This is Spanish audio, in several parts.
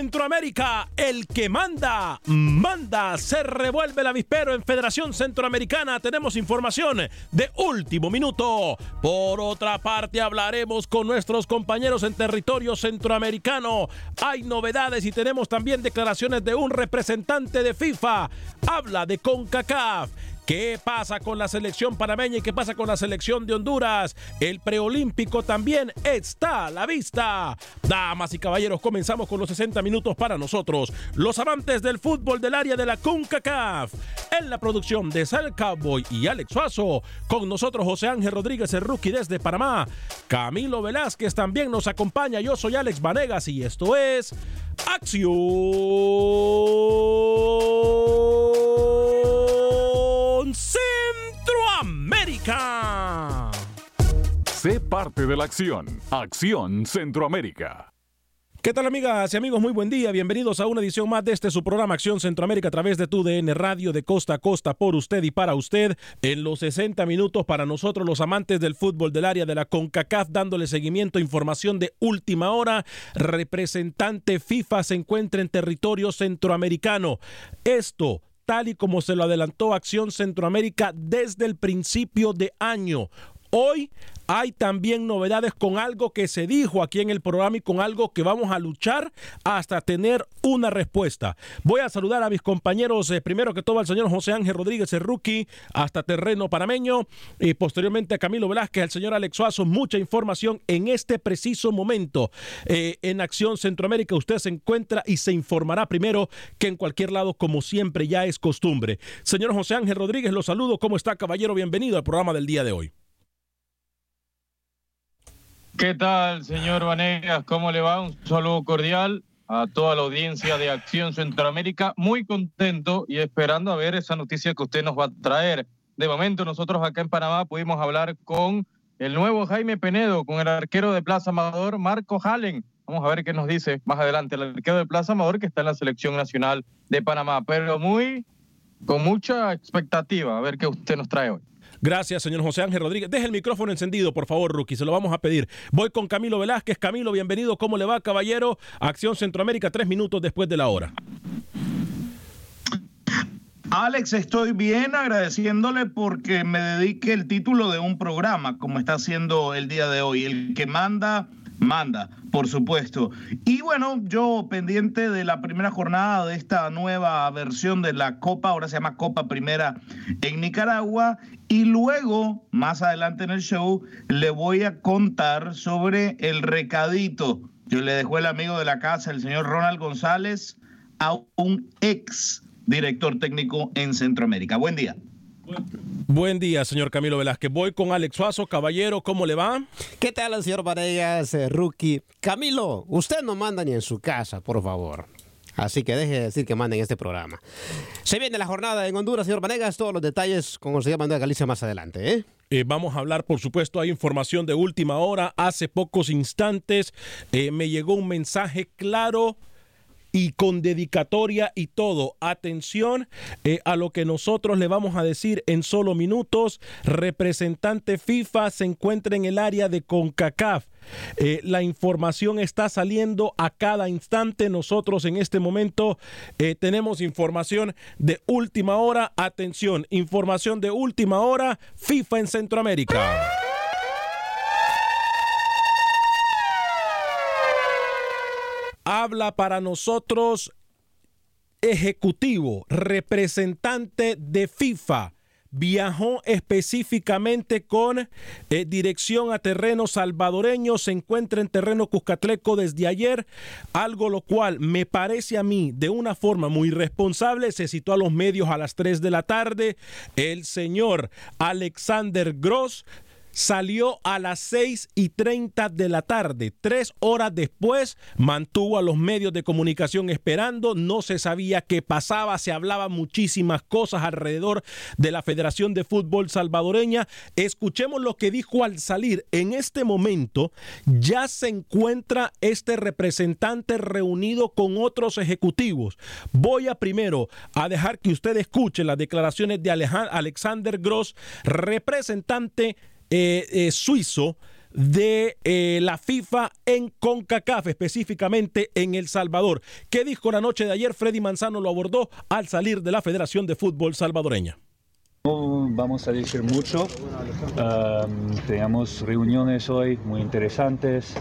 Centroamérica, el que manda, manda, se revuelve el avispero en Federación Centroamericana. Tenemos información de último minuto. Por otra parte, hablaremos con nuestros compañeros en territorio centroamericano. Hay novedades y tenemos también declaraciones de un representante de FIFA. Habla de CONCACAF. ¿Qué pasa con la selección panameña y qué pasa con la selección de Honduras? El preolímpico también está a la vista. Damas y caballeros, comenzamos con los 60 minutos para nosotros, los amantes del fútbol del área de la CONCACAF. En la producción de Sal Cowboy y Alex Suazo, con nosotros José Ángel Rodríguez, el rookie desde Panamá. Camilo Velázquez también nos acompaña. Yo soy Alex Vanegas y esto es Acción Centroamérica. Sé parte de la acción. Acción Centroamérica. ¿Qué tal amigas y amigos? Muy buen día. Bienvenidos a una edición más de este su programa Acción Centroamérica a través de tu DN Radio de costa a costa por usted y para usted en los 60 minutos para nosotros los amantes del fútbol del área de la CONCACAF dándole seguimiento a información de última hora. Representante FIFA se encuentra en territorio centroamericano. Esto tal y como se lo adelantó Acción Centroamérica desde el principio de año. Hoy hay también novedades con algo que se dijo aquí en el programa y con algo que vamos a luchar hasta tener una respuesta. Voy a saludar a mis compañeros, eh, primero que todo al señor José Ángel Rodríguez, el rookie, hasta terreno panameño, y posteriormente a Camilo Velázquez, al señor Alex Suazo. Mucha información en este preciso momento eh, en Acción Centroamérica. Usted se encuentra y se informará primero que en cualquier lado, como siempre ya es costumbre. Señor José Ángel Rodríguez, lo saludo. ¿Cómo está, caballero? Bienvenido al programa del día de hoy. ¿Qué tal, señor Vanegas? ¿Cómo le va? Un saludo cordial a toda la audiencia de Acción Centroamérica. Muy contento y esperando a ver esa noticia que usted nos va a traer. De momento, nosotros acá en Panamá pudimos hablar con el nuevo Jaime Penedo, con el arquero de Plaza Amador, Marco Hallen. Vamos a ver qué nos dice más adelante el arquero de Plaza Amador que está en la selección nacional de Panamá. Pero muy, con mucha expectativa, a ver qué usted nos trae hoy. Gracias, señor José Ángel Rodríguez. Deje el micrófono encendido, por favor, Rookie. Se lo vamos a pedir. Voy con Camilo Velázquez. Camilo, bienvenido. ¿Cómo le va, caballero? Acción Centroamérica, tres minutos después de la hora. Alex, estoy bien agradeciéndole porque me dedique el título de un programa, como está haciendo el día de hoy. El que manda, manda, por supuesto. Y bueno, yo pendiente de la primera jornada de esta nueva versión de la Copa, ahora se llama Copa Primera en Nicaragua, y luego, más adelante en el show, le voy a contar sobre el recadito. Yo le dejo el amigo de la casa, el señor Ronald González, a un ex director técnico en Centroamérica. Buen día. Buen día, señor Camilo Velázquez. Voy con Alex Suazo. Caballero, ¿cómo le va? ¿Qué tal, señor Varegas, eh, rookie? Camilo, usted no manda ni en su casa, por favor. Así que deje de decir que manden este programa. Se viene la jornada en Honduras, señor Vanegas. Todos los detalles con el señor Manuel Galicia más adelante. ¿eh? Eh, vamos a hablar, por supuesto, hay información de última hora. Hace pocos instantes eh, me llegó un mensaje claro y con dedicatoria y todo. Atención eh, a lo que nosotros le vamos a decir en solo minutos. Representante FIFA se encuentra en el área de CONCACAF. Eh, la información está saliendo a cada instante. Nosotros en este momento eh, tenemos información de última hora. Atención, información de última hora. FIFA en Centroamérica. habla para nosotros ejecutivo, representante de FIFA. Viajó específicamente con eh, dirección a terreno salvadoreño, se encuentra en terreno Cuscatleco desde ayer, algo lo cual me parece a mí de una forma muy responsable, se citó a los medios a las 3 de la tarde, el señor Alexander Gross salió a las 6 y 30 de la tarde. Tres horas después mantuvo a los medios de comunicación esperando. No se sabía qué pasaba. Se hablaba muchísimas cosas alrededor de la Federación de Fútbol Salvadoreña. Escuchemos lo que dijo al salir. En este momento ya se encuentra este representante reunido con otros ejecutivos. Voy a primero a dejar que usted escuche las declaraciones de Alexander Gross, representante eh, eh, suizo de eh, la FIFA en CONCACAF, específicamente en El Salvador. ¿Qué dijo la noche de ayer? Freddy Manzano lo abordó al salir de la Federación de Fútbol Salvadoreña. No vamos a decir mucho. tenemos reuniones hoy muy interesantes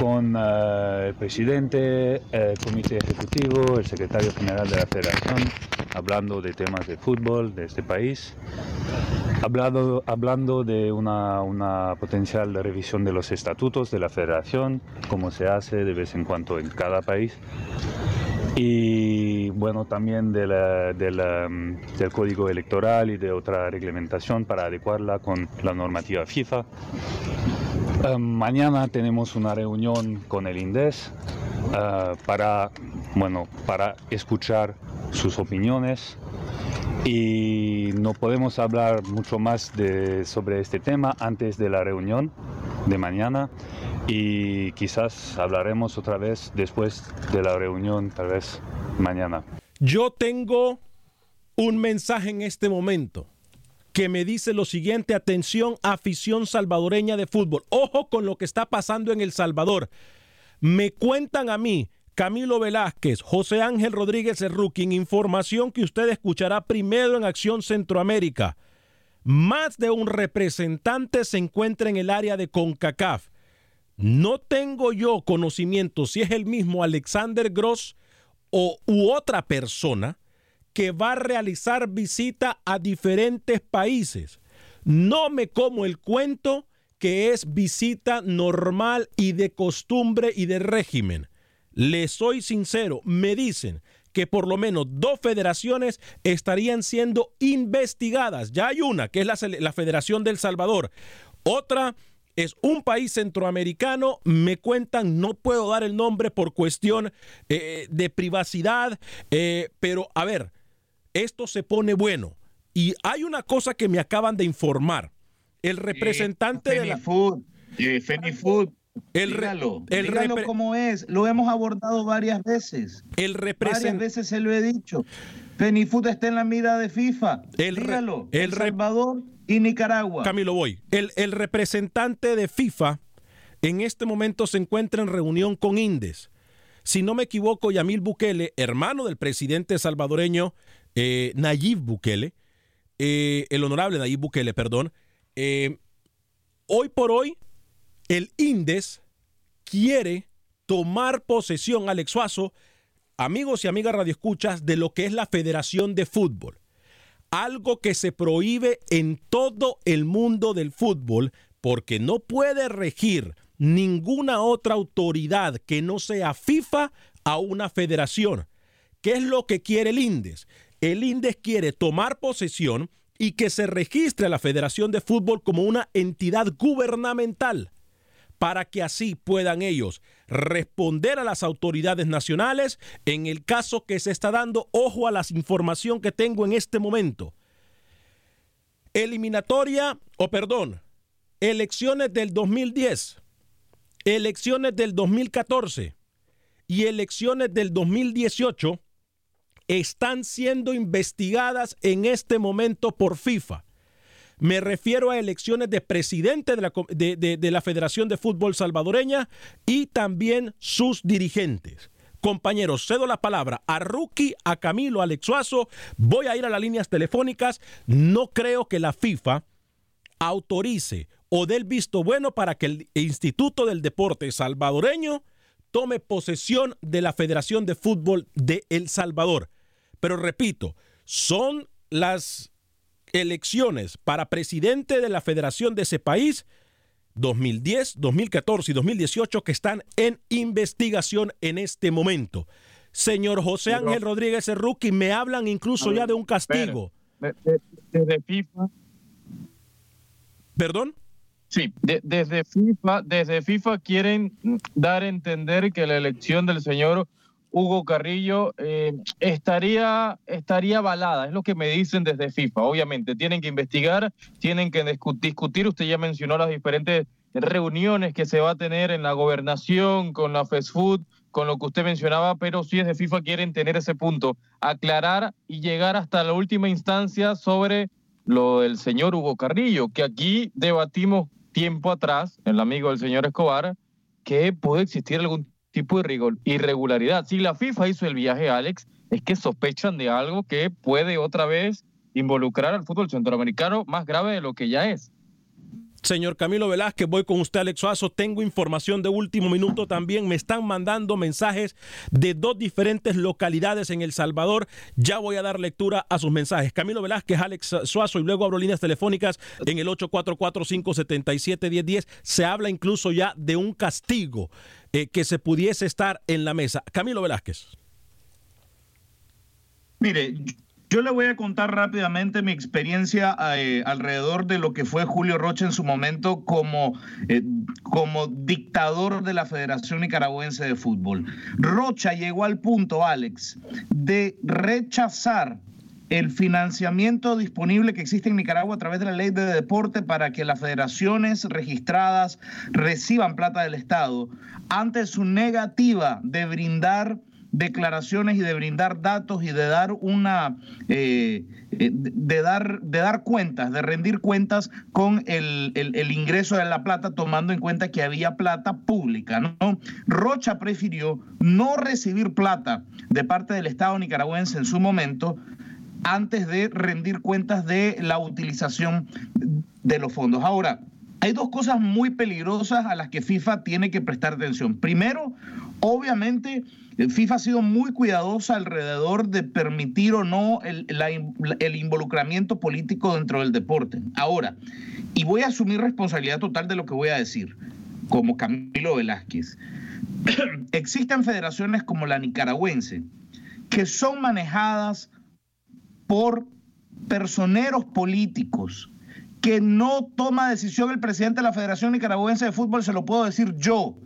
con el presidente, el comité ejecutivo, el secretario general de la federación, hablando de temas de fútbol de este país. Hablando, hablando de una, una, potencial revisión de los estatutos de la federación, como se hace de vez en cuando en cada país. Y bueno, también de del código electoral y de otra reglamentación para adecuarla con la normativa FIFA. Um, mañana tenemos una reunión con el INDES uh, para, bueno, para escuchar sus opiniones y no podemos hablar mucho más de, sobre este tema antes de la reunión de mañana y quizás hablaremos otra vez después de la reunión, tal vez mañana. Yo tengo un mensaje en este momento que me dice lo siguiente, atención, afición salvadoreña de fútbol. Ojo con lo que está pasando en El Salvador. Me cuentan a mí Camilo Velázquez, José Ángel Rodríguez Erruquín, información que usted escuchará primero en Acción Centroamérica. Más de un representante se encuentra en el área de CONCACAF. No tengo yo conocimiento si es el mismo Alexander Gross o u otra persona que va a realizar visita a diferentes países. No me como el cuento que es visita normal y de costumbre y de régimen. Le soy sincero, me dicen que por lo menos dos federaciones estarían siendo investigadas. Ya hay una, que es la, Federación del Salvador. Otra es un país centroamericano, me cuentan, no puedo dar el nombre por cuestión eh, de privacidad, eh, pero a ver, esto se pone bueno. Y hay una cosa que me acaban de informar. El representante de la... Food, Food el dígalo, el como es. Lo hemos abordado varias veces. El Varias veces se lo he dicho. Fenifood está en la mira de FIFA. El dígalo. El, Salvador y Nicaragua. Camilo, voy. El, el representante de FIFA en este momento se encuentra en reunión con Indes. Si no me equivoco, Yamil Bukele, hermano del presidente salvadoreño eh, Nayib Bukele, eh, el honorable Nayib Bukele, perdón, eh, hoy por hoy el INDES quiere tomar posesión, Alex Suazo, amigos y amigas radioescuchas, de lo que es la Federación de Fútbol. Algo que se prohíbe en todo el mundo del fútbol porque no puede regir ninguna otra autoridad que no sea FIFA a una federación. ¿Qué es lo que quiere el INDES? El INDES quiere tomar posesión y que se registre a la Federación de Fútbol como una entidad gubernamental para que así puedan ellos responder a las autoridades nacionales en el caso que se está dando. Ojo a la información que tengo en este momento. Eliminatoria, o perdón, elecciones del 2010, elecciones del 2014 y elecciones del 2018 están siendo investigadas en este momento por FIFA. Me refiero a elecciones de presidente de la, de, la, Federación de Fútbol Salvadoreña y también sus dirigentes. Compañeros, cedo la palabra a Rookie, a Camilo, a Alexuazo. Voy a ir a las líneas telefónicas. No creo que la FIFA autorice o dé el visto bueno para que el Instituto del Deporte Salvadoreño tome posesión de la Federación de Fútbol de El Salvador. Pero repito, son las elecciones para presidente de la federación de ese país 2010, 2014 y 2018 que están en investigación en este momento. Señor José Ángel Rodríguez Rookie, me hablan incluso ya de un castigo. Desde FIFA. ¿Perdón? Sí, desde FIFA, desde FIFA quieren dar a entender que la elección del señor Hugo Carrillo eh, estaría, estaría avalada, es lo que me dicen desde FIFA. Obviamente, tienen que investigar, tienen que discutir. Usted ya mencionó las diferentes reuniones que se va a tener en la gobernación, con la fast food, con lo que usted mencionaba, pero sí desde FIFA quieren tener ese punto, aclarar y llegar hasta la última instancia sobre lo del señor Hugo Carrillo, que aquí debatimos tiempo atrás, el amigo del señor Escobar, que puede existir algún tipo de irregularidad. Si la FIFA hizo el viaje, Alex, es que sospechan de algo que puede otra vez involucrar al fútbol centroamericano más grave de lo que ya es. Señor Camilo Velázquez, voy con usted, Alex Suazo. Tengo información de último minuto también. Me están mandando mensajes de dos diferentes localidades en El Salvador. Ya voy a dar lectura a sus mensajes. Camilo Velázquez, Alex Suazo y luego abro líneas telefónicas en el 844-577-1010. Se habla incluso ya de un castigo eh, que se pudiese estar en la mesa. Camilo Velázquez. Mire, yo le voy a contar rápidamente mi experiencia eh, alrededor de lo que fue Julio Rocha en su momento como, eh, como dictador de la Federación Nicaragüense de Fútbol. Rocha llegó al punto, Alex, de rechazar el financiamiento disponible que existe en Nicaragua a través de la ley de deporte para que las federaciones registradas reciban plata del Estado ante su negativa de brindar declaraciones y de brindar datos y de dar una eh, eh, de dar de dar cuentas, de rendir cuentas con el, ingreso de la plata, tomando en cuenta que había plata pública. ¿no? Rocha prefirió no recibir plata de parte del Estado nicaragüense en su momento antes de rendir cuentas de la utilización de los fondos. Ahora, hay dos cosas muy peligrosas a las que FIFA tiene que prestar atención. Primero, obviamente, FIFA ha sido muy cuidadosa alrededor de permitir o no el, el, involucramiento político dentro del deporte. Ahora, y voy a asumir responsabilidad total de lo que voy a decir, como Camilo Velázquez. Existen federaciones como la nicaragüense que son manejadas por personeros políticos que no toma decisión el presidente de la Federación Nicaragüense de Fútbol, se lo puedo decir yo.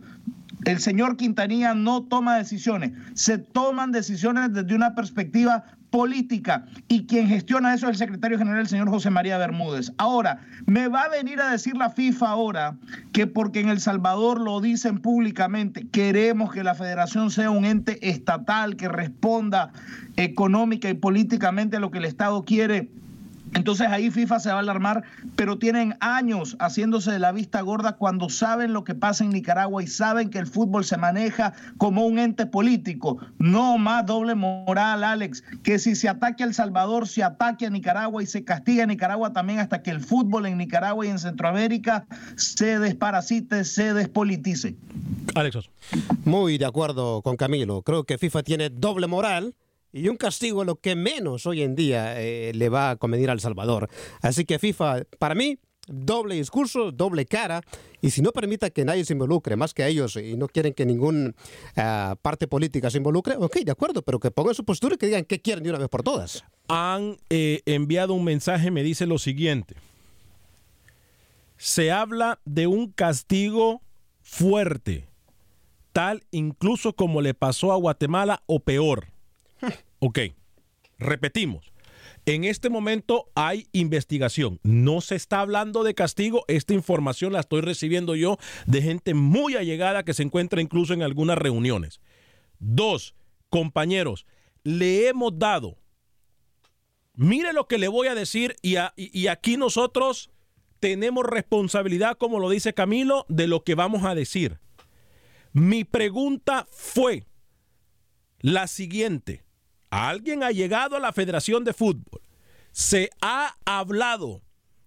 El señor Quintanilla no toma decisiones, se toman decisiones desde una perspectiva política y quien gestiona eso es el secretario general, el señor José María Bermúdez. Ahora, me va a venir a decir la FIFA ahora que porque en El Salvador lo dicen públicamente, queremos que la federación sea un ente estatal que responda económica y políticamente a lo que el Estado quiere Entonces ahí FIFA se va a alarmar, pero tienen años haciéndose de la vista gorda cuando saben lo que pasa en Nicaragua y saben que el fútbol se maneja como un ente político. No más doble moral, Alex, que si se ataque a El Salvador, se ataque a Nicaragua y se castiga a Nicaragua también hasta que el fútbol en Nicaragua y en Centroamérica se desparasite, se despolitice. Alex. Muy de acuerdo con Camilo. Creo que FIFA tiene doble moral y un castigo es lo que menos hoy en día eh, le va a convenir al Salvador. Así que FIFA, para mí, doble discurso, doble cara, y si no permita que nadie se involucre, más que ellos, y no quieren que ninguna ah, parte política se involucre, ok, de acuerdo, pero que pongan su postura y que digan qué quieren de una vez por todas. Han eh, enviado un mensaje, me dice lo siguiente. Se habla de un castigo fuerte, tal incluso como le pasó a Guatemala o peor. Ok, repetimos. En este momento hay investigación. No se está hablando de castigo. Esta información la estoy recibiendo yo de gente muy allegada que se encuentra incluso en algunas reuniones. Dos, compañeros, le hemos dado. Mire lo que le voy a decir y, y aquí nosotros tenemos responsabilidad, como lo dice Camilo, de lo que vamos a decir. Mi pregunta fue la siguiente. Alguien ha llegado a la Federación de Fútbol. Se ha hablado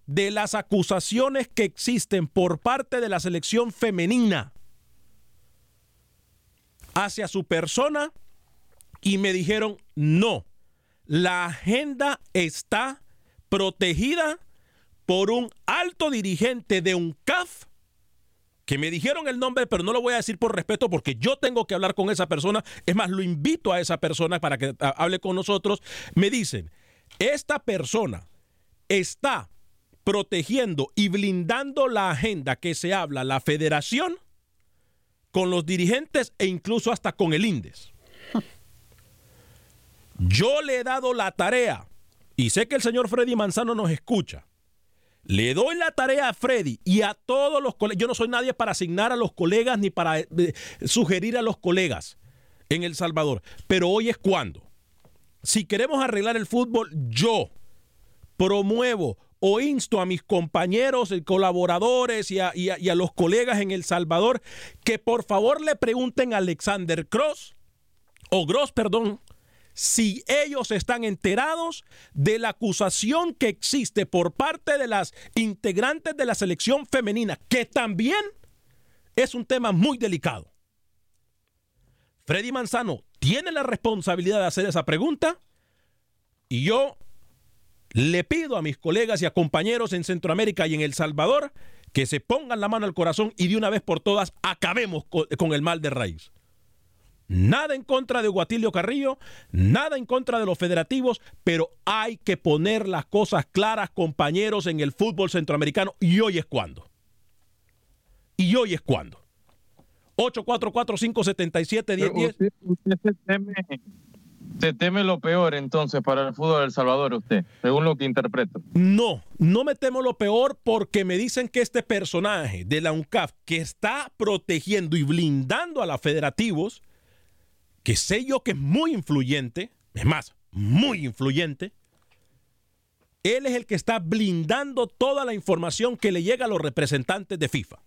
de las acusaciones que existen por parte de la selección femenina hacia su persona y me dijeron, no, la agenda está protegida por un alto dirigente de un CAF que me dijeron el nombre, pero no lo voy a decir por respeto porque yo tengo que hablar con esa persona. Es más, lo invito a esa persona para que hable con nosotros. Me dicen, esta persona está protegiendo y blindando la agenda que se habla, la federación, con los dirigentes e incluso hasta con el INDES. Yo le he dado la tarea, y sé que el señor Freddy Manzano nos escucha, le doy la tarea a Freddy y a todos los colegas. Yo no soy nadie para asignar a los colegas ni para eh, sugerir a los colegas en El Salvador. Pero hoy es cuando. Si queremos arreglar el fútbol, yo promuevo o insto a mis compañeros, eh, colaboradores y a, y a los colegas en El Salvador que por favor le pregunten a Alexander Cross, o Gross, perdón, si ellos están enterados de la acusación que existe por parte de las integrantes de la selección femenina, que también es un tema muy delicado. Freddy Manzano tiene la responsabilidad de hacer esa pregunta y yo le pido a mis colegas y a compañeros en Centroamérica y en El Salvador que se pongan la mano al corazón y de una vez por todas acabemos con el mal de raíz. Nada en contra de Guatilio Carrillo, nada en contra de los federativos, pero hay que poner las cosas claras, compañeros, en el fútbol centroamericano. Y hoy es cuando. Y hoy es cuando. 844-577-1010. Usted, usted se, teme, se teme lo peor entonces para el fútbol de El Salvador, usted, según lo que interpreto. No, no me temo lo peor porque me dicen que este personaje de la UNCAF que está protegiendo y blindando a los federativos que sé yo que es muy influyente, es más, muy influyente, él es el que está blindando toda la información que le llega a los representantes de FIFA.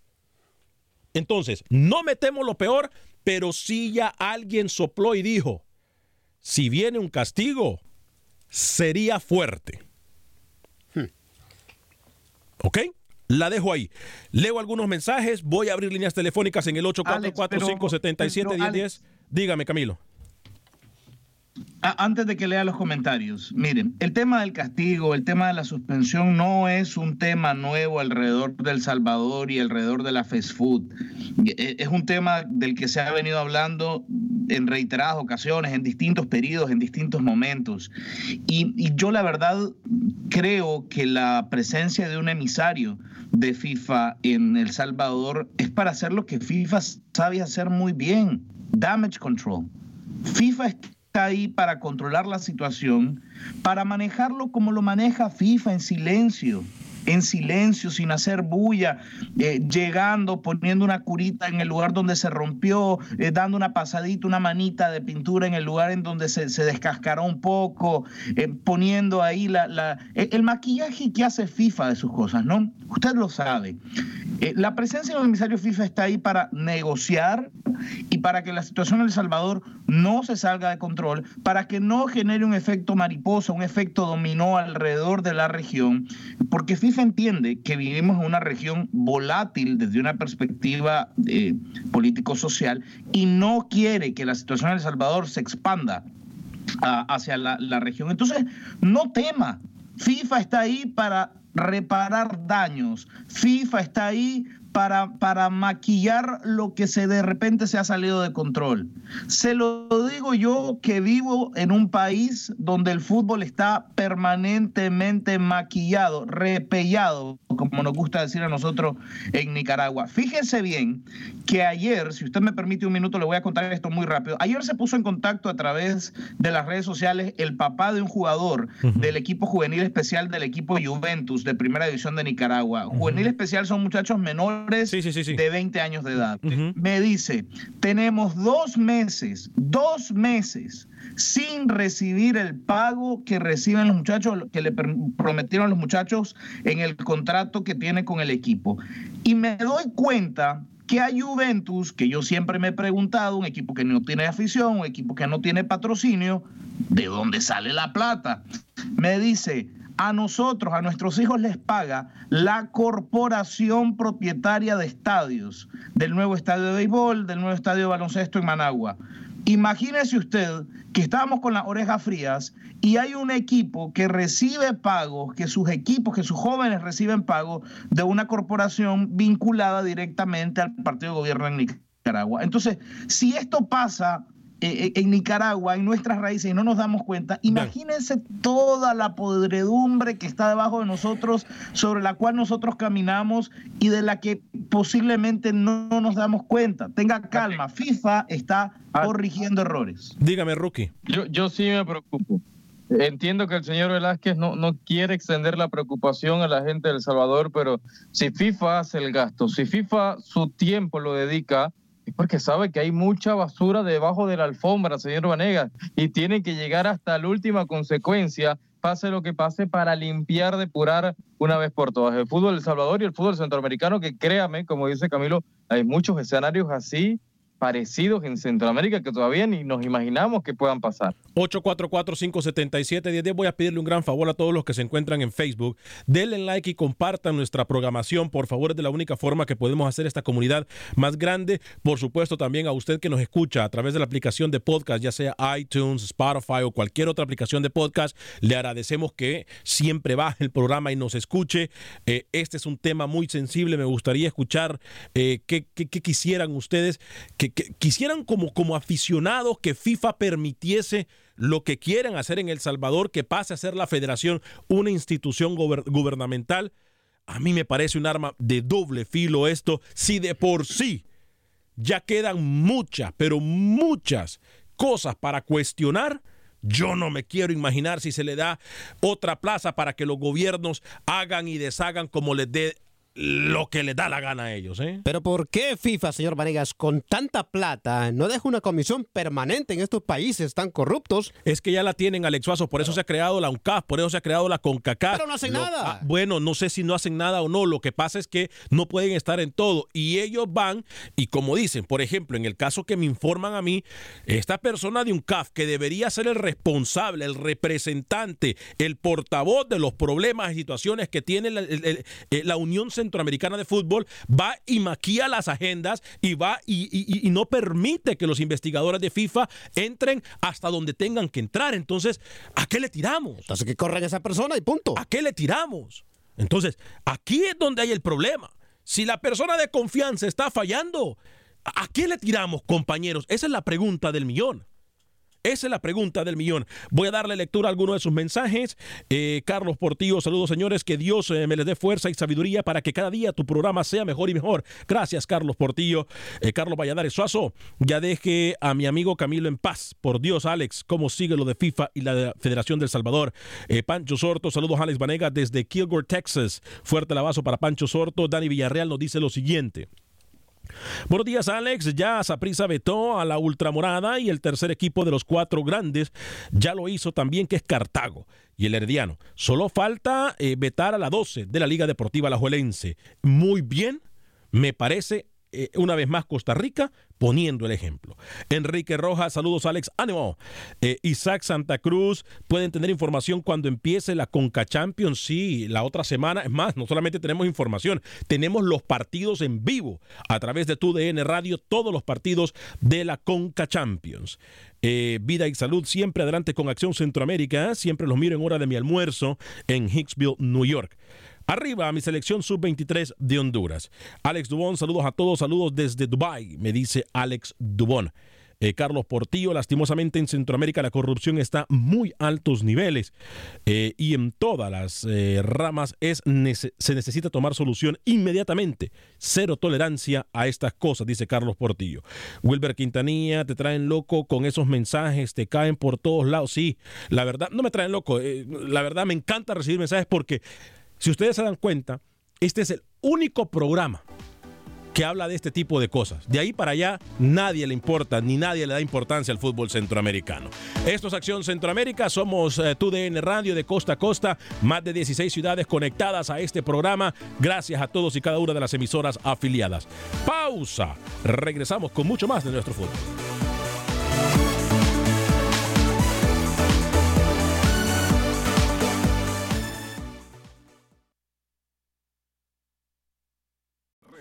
Entonces, no metemos lo peor, pero sí ya alguien sopló y dijo, si viene un castigo, sería fuerte. Hmm. ¿Ok? La dejo ahí. Leo algunos mensajes, voy a abrir líneas telefónicas en el 844-577-1010. Dígame, Camilo. Antes de que lea los comentarios, miren, el tema del castigo, el tema de la suspensión no es un tema nuevo alrededor del Salvador y alrededor de la fast food. E, es un tema del que se ha venido hablando en reiteradas ocasiones, en distintos periodos, en distintos momentos. Y, y yo la verdad creo que la presencia de un emisario de FIFA en El Salvador es para hacer lo que FIFA sabe hacer muy bien, damage control. FIFA está ahí para controlar la situación, para manejarlo como lo maneja FIFA en silencio, en silencio, sin hacer bulla, eh, llegando, poniendo una curita en el lugar donde se rompió, eh, dando una pasadita, una manita de pintura en el lugar en donde se, se descascaró un poco, eh, poniendo ahí la, el maquillaje que hace FIFA de sus cosas, ¿no? Usted lo sabe. la presencia del emisario FIFA está ahí para negociar y para que la situación en El Salvador no se salga de control, para que no genere un efecto mariposa, un efecto dominó alrededor de la región, porque FIFA entiende que vivimos en una región volátil desde una perspectiva político-social y no quiere que la situación en El Salvador se expanda ah, hacia la, la región. Entonces, no tema. FIFA está ahí para reparar daños. FIFA está ahí para, para maquillar lo que se de repente se ha salido de control. Se lo digo yo que vivo en un país donde el fútbol está permanentemente maquillado, repellado, como nos gusta decir a nosotros en Nicaragua. Fíjense bien que ayer, si usted me permite un minuto, le voy a contar esto muy rápido. Ayer se puso en contacto a través de las redes sociales el papá de un jugador del equipo juvenil especial del equipo Juventus de Primera División de Nicaragua. Juvenil especial son muchachos menores de 20 años de edad. Me dice, tenemos dos meses, dos meses sin recibir el pago que reciben los muchachos, que le prometieron los muchachos en el contrato que tiene con el equipo. Y me doy cuenta que a Juventus, que yo siempre me he preguntado, un equipo que no tiene afición, un equipo que no tiene patrocinio, ¿de dónde sale la plata? Me dice, a nosotros, a nuestros hijos les paga la corporación propietaria de estadios, del nuevo estadio de béisbol, del nuevo estadio de baloncesto en Managua. Imagínese usted que estábamos con las orejas frías y hay un equipo que recibe pagos, que sus equipos, que sus jóvenes reciben pagos de una corporación vinculada directamente al partido de gobierno en Nicaragua. Entonces, si esto pasa eh, eh, en Nicaragua, en nuestras raíces, y no nos damos cuenta, imagínense toda la podredumbre que está debajo de nosotros, sobre la cual nosotros caminamos y de la que posiblemente no nos damos cuenta. Tenga calma, FIFA está ah. corrigiendo errores. Dígame, Rookie. Yo, yo sí me preocupo. Entiendo que el señor Velázquez no, no quiere extender la preocupación a la gente de El Salvador, pero si FIFA hace el gasto, si FIFA su tiempo lo dedica porque sabe que hay mucha basura debajo de la alfombra, señor Vanegas, y tiene que llegar hasta la última consecuencia, pase lo que pase, para limpiar, depurar una vez por todas. El fútbol del Salvador y el fútbol centroamericano, que créame, como dice Camilo, hay muchos escenarios así parecidos en Centroamérica que todavía ni nos imaginamos que puedan pasar. 844-577-1010. Voy a pedirle un gran favor a todos los que se encuentran en Facebook. Denle like y compartan nuestra programación. Por favor, es de la única forma que podemos hacer esta comunidad más grande. Por supuesto, también a usted que nos escucha a través de la aplicación de podcast, ya sea iTunes, Spotify o cualquier otra aplicación de podcast. Le agradecemos que siempre baje el programa y nos escuche. Eh, este es un tema muy sensible. Me gustaría escuchar eh, qué, qué quisieran ustedes que quisieran como, como aficionados que FIFA permitiese lo que quieren hacer en El Salvador, que pase a ser la federación una institución gubernamental. A mí me parece un arma de doble filo esto, si de por sí ya quedan muchas, pero muchas cosas para cuestionar. Yo no me quiero imaginar si se le da otra plaza para que los gobiernos hagan y deshagan como les dé lo que les da la gana a ellos. ¿eh? Pero ¿por qué FIFA, señor Vanegas, con tanta plata, no deja una comisión permanente en estos países tan corruptos? Es que ya la tienen, Alex Suazo, por eso se ha creado la UNCAF, por eso se ha creado la CONCACAF. Pero no hacen nada. Ah, bueno, no sé si no hacen nada o no, lo que pasa es que no pueden estar en todo y ellos van y como dicen, por ejemplo, en el caso que me informan a mí, esta persona de UNCAF que debería ser el responsable, el representante, el portavoz de los problemas y situaciones que tiene la, la Unión Central Centroamericana de Fútbol va y maquilla las agendas y va y, no permite que los investigadores de FIFA entren hasta donde tengan que entrar. Entonces, ¿a qué le tiramos? Entonces que corren a esa persona y punto. ¿A qué le tiramos? Entonces, aquí es donde hay el problema. Si la persona de confianza está fallando, ¿a qué le tiramos, compañeros? Esa es la pregunta del millón. Esa es la pregunta del millón. Voy a darle lectura a alguno de sus mensajes. Eh, Carlos Portillo, saludos señores, que Dios eh, me les dé fuerza y sabiduría para que cada día tu programa sea mejor y mejor. Gracias, Carlos Portillo. Eh, Carlos Valladares Suazo, ya deje a mi amigo Camilo en paz. Por Dios, Alex, ¿cómo sigue lo de FIFA y la Federación del Salvador? Pancho Sorto, saludos Alex Vanega desde Kilgore, Texas. Fuerte abrazo para Pancho Sorto. Dani Villarreal nos dice lo siguiente. Buenos días, Alex. Ya Saprisa vetó a la Ultramorada y el tercer equipo de los cuatro grandes ya lo hizo también, que es Cartago y el Herediano. Solo falta eh, vetar a la 12 de la Liga Deportiva Alajuelense. Muy bien, me parece eh, una vez más Costa Rica poniendo el ejemplo. Enrique Rojas, saludos Alex, ánimo. Eh, Isaac Santa Cruz, pueden tener información cuando empiece la Conca Champions, sí, la otra semana. Es más, no solamente tenemos información, tenemos los partidos en vivo a través de tu DN Radio, todos los partidos de la Conca Champions. Eh, vida y salud, siempre adelante con Acción Centroamérica, siempre los miro en hora de mi almuerzo en Hicksville, New York. Arriba a mi selección sub-23 de Honduras. Alex Dubón, saludos a todos, saludos desde Dubai, me dice Alex Dubón. Eh, Carlos Portillo, lastimosamente en Centroamérica la corrupción está muy altos niveles eh, y en todas las eh, ramas es se necesita tomar solución inmediatamente. Cero tolerancia a estas cosas, dice Carlos Portillo. Wilber Quintanilla, te traen loco con esos mensajes, te caen por todos lados. Sí, la verdad, no me traen loco. la verdad, me encanta recibir mensajes porque si ustedes se dan cuenta, este es el único programa que habla de este tipo de cosas. De ahí para allá nadie le importa ni nadie le da importancia al fútbol centroamericano. Esto es Acción Centroamérica, somos eh, TUDN Radio de costa a costa, más de 16 ciudades conectadas a este programa. Gracias a todos y cada una de las emisoras afiliadas. Pausa. Regresamos con mucho más de nuestro fútbol.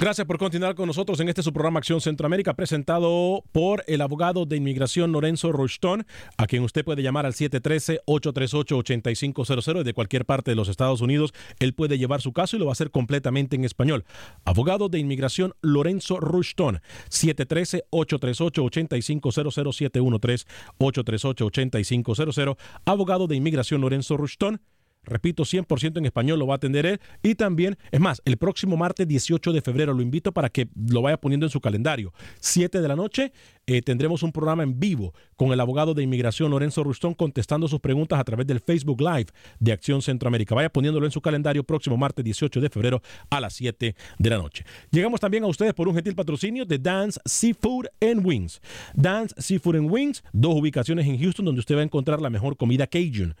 Gracias por continuar con nosotros en este su programa Acción Centroamérica presentado por el abogado de inmigración Lorenzo Rochton, a quien usted puede llamar al 713-838-8500 de cualquier parte de los Estados Unidos. Él puede llevar su caso y lo va a hacer completamente en español. Abogado de inmigración Lorenzo Rushton, 713-838-8500, 713-838-8500. Abogado de inmigración Lorenzo Rushton. Repito, 100% en español lo va a atender él. Y también, es más, el próximo martes 18 de febrero lo invito para que lo vaya poniendo en su calendario. 7 de la noche eh, tendremos un programa en vivo con el abogado de inmigración Lorenzo Rustón contestando sus preguntas a través del Facebook Live de Acción Centroamérica. Vaya poniéndolo en su calendario próximo martes 18 de febrero a las 7 de la noche. Llegamos también a ustedes por un gentil patrocinio de Dance Seafood and Wings. Dance Seafood and Wings, dos ubicaciones en Houston donde usted va a encontrar la mejor comida Cajun.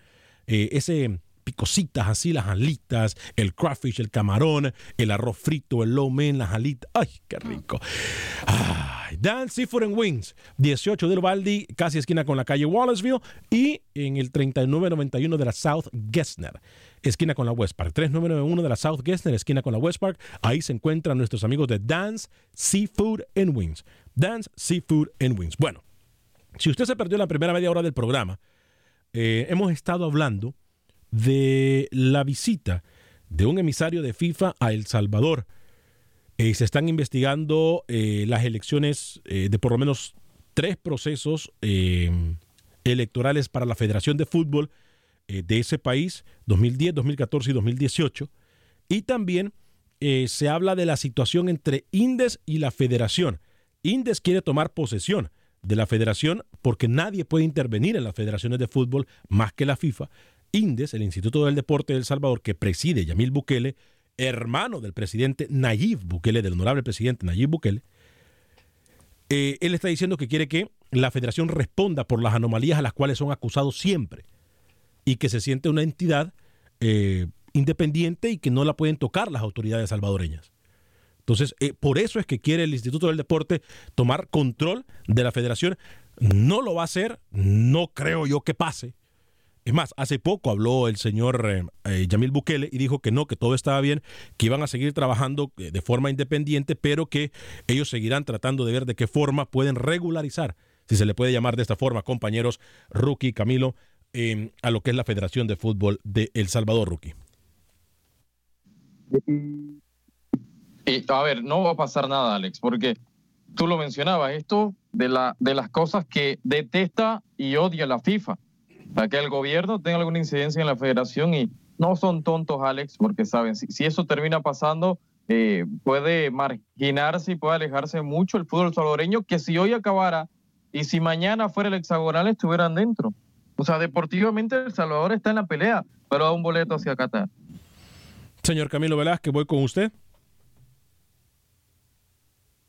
Eh, ese cositas así, las alitas, el crawfish, el camarón, el arroz frito, el low mein, las alitas. ¡Ay, qué rico! Ay, Dan Seafood and Wings, 18 del Baldi, casi esquina con la calle Wallaceville y en el 3991 de la South Gessner esquina con la West Park. 3991 de la South Gessner, esquina con la West Park. Ahí se encuentran nuestros amigos de Dance Seafood and Wings. Dance Seafood and Wings. Bueno, si usted se perdió la primera media hora del programa, eh, hemos estado hablando de la visita de un emisario de FIFA a El Salvador. Eh, se están investigando eh, las elecciones eh, de por lo menos tres procesos electorales para la Federación de Fútbol de ese país, 2010, 2014 y 2018. Y también se habla de la situación entre Indes y la Federación. Indes quiere tomar posesión de la federación porque nadie puede intervenir en las federaciones de fútbol más que la FIFA. INDES, el Instituto del Deporte de El Salvador, que preside Yamil Bukele, hermano del presidente Nayib Bukele, del honorable presidente Nayib Bukele, eh, él está diciendo que quiere que la federación responda por las anomalías a las cuales son acusados siempre y que se siente una entidad eh, independiente y que no la pueden tocar las autoridades salvadoreñas. Entonces, eh, por eso es que quiere el Instituto del Deporte tomar control de la federación. No lo va a hacer, no creo yo que pase, es más, hace poco habló el señor eh, eh, Yamil Bukele y dijo que no, que todo estaba bien, que iban a seguir trabajando eh, de forma independiente, pero que ellos seguirán tratando de ver de qué forma pueden regularizar, si se le puede llamar de esta forma, compañeros, Rookie, Camilo, a lo que es la Federación de Fútbol de El Salvador, Rookie. A ver, no va a pasar nada, Alex, porque tú lo mencionabas, esto de, la, de las cosas que detesta y odia la FIFA, para que el gobierno tenga alguna incidencia en la federación y no son tontos, Alex, porque saben, si, eso termina pasando, eh, puede marginarse y puede alejarse mucho el fútbol salvadoreño, que si hoy acabara y si mañana fuera el hexagonal estuvieran dentro. O sea, deportivamente El Salvador está en la pelea, pero da un boleto hacia Qatar. Señor Camilo Velázquez, voy con usted.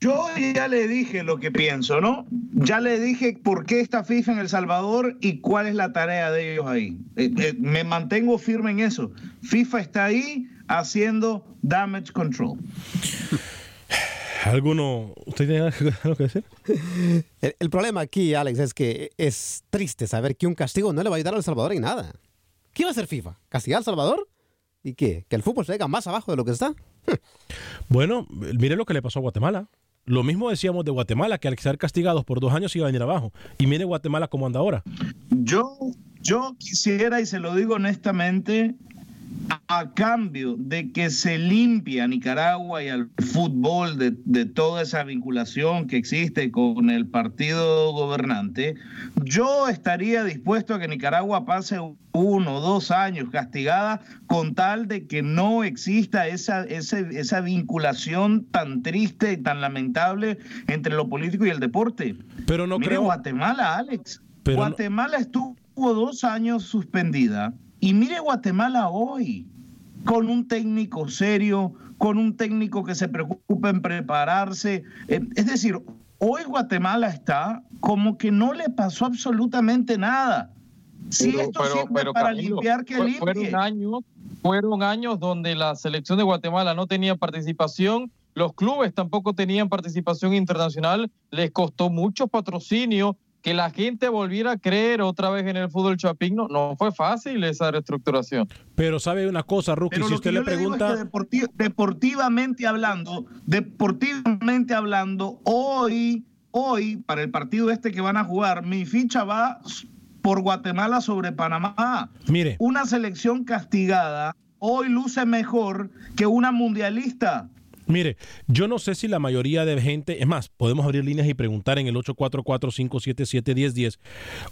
Yo ya le dije lo que pienso, ¿no? Ya le dije por qué está FIFA en El Salvador y cuál es la tarea de ellos ahí. Eh, eh, me mantengo firme en eso. FIFA está ahí haciendo damage control. ¿Alguno? ¿Usted tiene algo que decir? El, el, problema aquí, Alex, es que es triste saber que un castigo no le va a ayudar a El Salvador en nada. ¿Qué va a hacer FIFA? ¿Castigar a El Salvador? ¿Y qué? ¿Que el fútbol se haga más abajo de lo que está? bueno, mire lo que le pasó a Guatemala. Lo mismo decíamos de Guatemala, que al ser castigados por dos años iba a venir abajo. Y mire Guatemala cómo anda ahora. Yo, yo quisiera, y se lo digo honestamente, a cambio de que se limpie a Nicaragua y al fútbol de, de, toda esa vinculación que existe con el partido gobernante, yo estaría dispuesto a que Nicaragua pase uno o dos años castigada con tal de que no exista esa, esa, esa vinculación tan triste y tan lamentable entre lo político y el deporte. Pero no Mire, creo... Guatemala, Alex. Pero Guatemala no... estuvo dos años suspendida y mire Guatemala hoy, con un técnico serio, con un técnico que se preocupa en prepararse. Es decir, hoy Guatemala está como que no le pasó absolutamente nada. Si pero, esto pero, sirve pero, para Camilo, limpiar, que limpie. Fueron años, fueron años donde la selección de Guatemala no tenía participación, los clubes tampoco tenían participación internacional, les costó mucho patrocinio, que la gente volviera a creer otra vez en el fútbol chapín, no, fue fácil esa reestructuración. Pero sabe una cosa, Rookie, si usted le es pregunta... que deportivamente hablando, deportivamente hablando, hoy, hoy, para el partido este que van a jugar, mi ficha va por Guatemala sobre Panamá. Mire, Una selección castigada hoy luce mejor que una mundialista. Mire, yo no sé si la mayoría de gente, es más, podemos abrir líneas y preguntar en el 844-577-1010,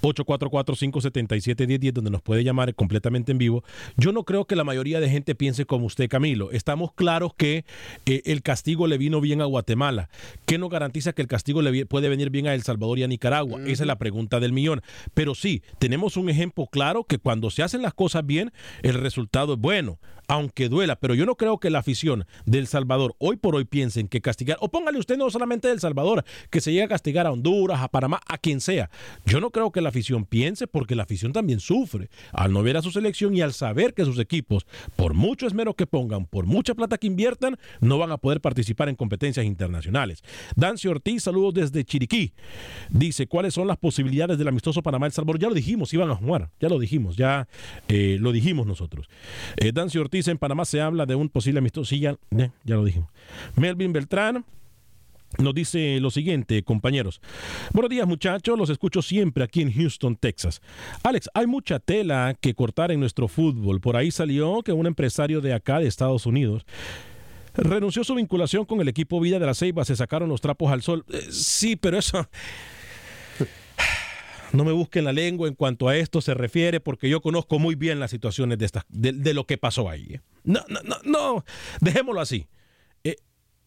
844-577-1010, donde nos puede llamar completamente en vivo. Yo no creo que la mayoría de gente piense como usted, Camilo. Estamos claros que eh, el castigo le vino bien a Guatemala. ¿Qué nos garantiza que el castigo le puede venir bien a El Salvador y a Nicaragua? Esa es la pregunta del millón. Pero sí, tenemos un ejemplo claro que cuando se hacen las cosas bien, el resultado es bueno, aunque duela. Pero yo no creo que la afición del Salvador hoy por hoy piensen que castigar, o póngale usted no solamente del Salvador, que se llegue a castigar a Honduras, a Panamá, a quien sea. Yo no creo que la afición piense porque la afición también sufre al no ver a su selección y al saber que sus equipos, por mucho esmero que pongan, por mucha plata que inviertan, no van a poder participar en competencias internacionales. Dancy Ortiz, saludos desde Chiriquí. Dice, ¿cuáles son las posibilidades del amistoso Panamá-El Salvador? Ya lo dijimos, iban a jugar, ya lo dijimos, ya eh, lo dijimos nosotros. Eh, Dancy Ortiz, en Panamá se habla de un posible amistoso, sí, ya, ya, lo dijimos. Melvin Beltrán, nos dice lo siguiente, compañeros. Buenos días, muchachos. Los escucho siempre aquí en Houston, Texas. Alex, hay mucha tela que cortar en nuestro fútbol. Por ahí salió que un empresario de acá, de Estados Unidos, renunció su vinculación con el equipo Vida de la Ceiba. Se sacaron los trapos al sol. Eh, sí, pero eso. No me busquen la lengua en cuanto a esto se refiere, porque yo conozco muy bien las situaciones de, estas, de, de lo que pasó ahí. ¿eh? No, no, no, no. Dejémoslo así. Eh,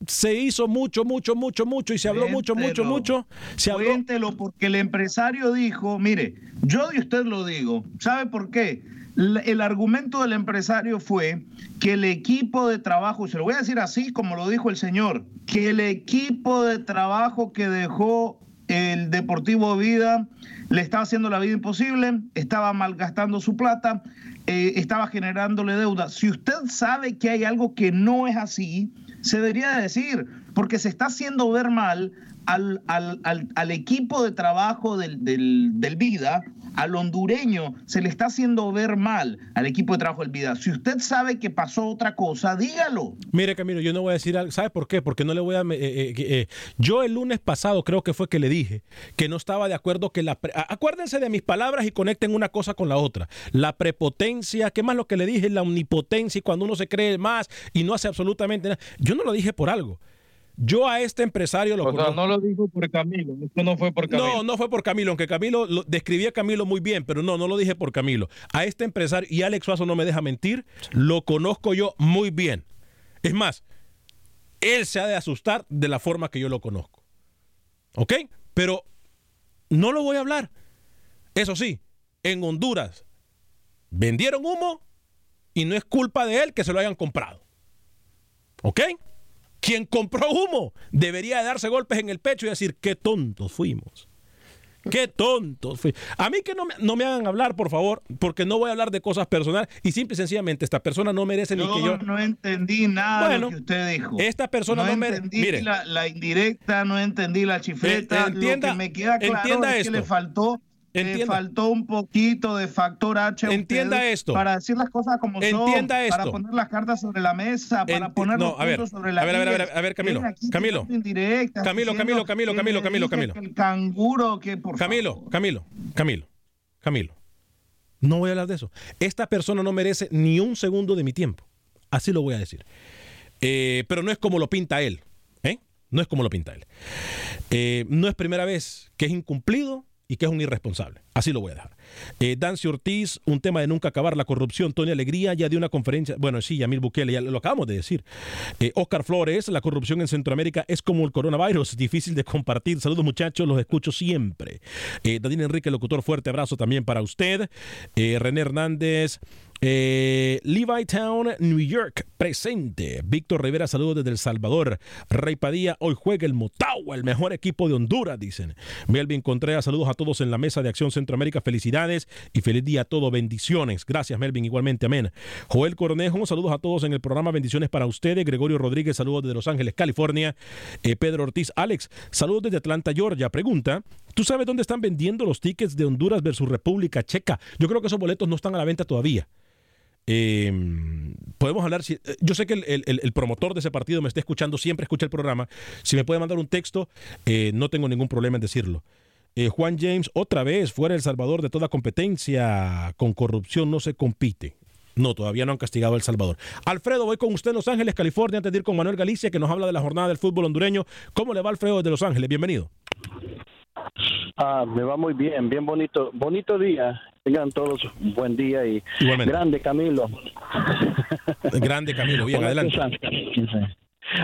se hizo mucho, mucho, mucho, mucho y se habló mucho, mucho, mucho. Se habló. Cuéntelo porque el empresario dijo, mire, yo de usted lo digo, ¿sabe por qué? El argumento del empresario fue que el equipo de trabajo, se lo voy a decir así como lo dijo el señor, que el equipo de trabajo que dejó el Deportivo Vida le estaba haciendo la vida imposible, estaba malgastando su plata, eh, estaba generándole deuda. Si usted sabe que hay algo que no es así, se debería de decir, porque se está haciendo ver mal al, al- al- al equipo de trabajo del, del- del Vida, al hondureño se le está haciendo ver mal al equipo de trabajo del Vida. Si usted sabe que pasó otra cosa, dígalo. Mire, Camilo, yo no voy a decir algo. ¿Sabe por qué? Porque no le voy a. Eh, eh, eh, yo el lunes pasado creo que fue que le dije que no estaba de acuerdo que la. Acuérdense de mis palabras y conecten una cosa con la otra. La prepotencia, ¿qué más lo que le dije? La omnipotencia y cuando uno se cree más y no hace absolutamente nada. Yo no lo dije por algo. Yo a este empresario lo o sea, no lo dijo por Camilo, esto no fue por Camilo. No, no fue por Camilo, aunque Camilo lo, describía a Camilo muy bien, pero no, no lo dije por Camilo. A este empresario, y Alex Suazo no me deja mentir, lo conozco yo muy bien. Es más, él se ha de asustar de la forma que yo lo conozco. ¿Ok? Pero no lo voy a hablar. Eso sí, en Honduras vendieron humo y no es culpa de él que se lo hayan comprado. ¿Ok? Quien compró humo debería darse golpes en el pecho y decir, qué tontos fuimos. Qué tontos. fuimos. A mí que no me, no me, hagan hablar, por favor, porque no voy a hablar de cosas personales y simple y sencillamente esta persona no merece ni que yo... no entendí nada de lo que usted dijo. Esta persona no, merece... Mire, la, la, indirecta, no entendí la chifleta. entienda, lo que me queda claro entienda es esto. que le faltó Entienda. faltó un poquito de factor H. Entienda esto. Para decir las cosas como Entienda son. Esto. Para poner las cartas sobre la mesa. Para poner no, los a ver, sobre la a ver, a ver, a ver, a ver, Camilo. Camilo. Camilo, Camilo, Camilo, Camilo, Camilo, Camilo. El canguro que por Camilo, favor. Camilo, Camilo, Camilo. No voy a hablar de eso. Esta persona no merece ni un segundo de mi tiempo. Así lo voy a decir. Eh, pero no es como lo pinta él. ¿eh? No es como lo pinta él. Eh, no es primera vez que es incumplido y que es un irresponsable. Así lo voy a dejar. Eh, Dancy Ortiz, un tema de nunca acabar la corrupción. Tony Alegría, ya dio una conferencia. Bueno, sí, Yamil Bukele, ya lo acabamos de decir. Eh, Oscar Flores, la corrupción en Centroamérica es como el coronavirus, difícil de compartir. Saludos, muchachos, los escucho siempre. Eh, Daniel Enrique, locutor, fuerte abrazo también para usted. Eh, René Hernández. Eh, Levi Town, New York, presente. Víctor Rivera, saludos desde El Salvador. Rey Padilla, hoy juega el Motagua, el mejor equipo de Honduras, dicen. Melvin Contreras, saludos a todos en la mesa de Acción Centroamérica. Felicidades y feliz día a todos. Bendiciones. Gracias, Melvin, igualmente. Amén. Joel Cornejo, saludos a todos en el programa. Bendiciones para ustedes. Gregorio Rodríguez, saludos desde Los Ángeles, California. Eh, Pedro Ortiz, Alex, saludos desde Atlanta, Georgia. Pregunta, ¿tú sabes dónde están vendiendo los tickets de Honduras versus República Checa? Yo creo que esos boletos no están a la venta todavía. Eh, podemos hablar, si, yo sé que el, promotor de ese partido me está escuchando, siempre escucha el programa. Si me puede mandar un texto, eh, no tengo ningún problema en decirlo. Eh, Juan James, otra vez, fuera El Salvador de toda competencia, con corrupción no se compite. No, todavía no han castigado a El Salvador. Alfredo, voy con usted en Los Ángeles, California, antes de ir con Manuel Galicia, que nos habla de la jornada del fútbol hondureño. ¿Cómo le va Alfredo desde Los Ángeles? Bienvenido. Ah, me va muy bien, bien bonito, bonito día. Tengan todos buen día y Igualmente. grande Camilo. Grande Camilo, bien, adelante.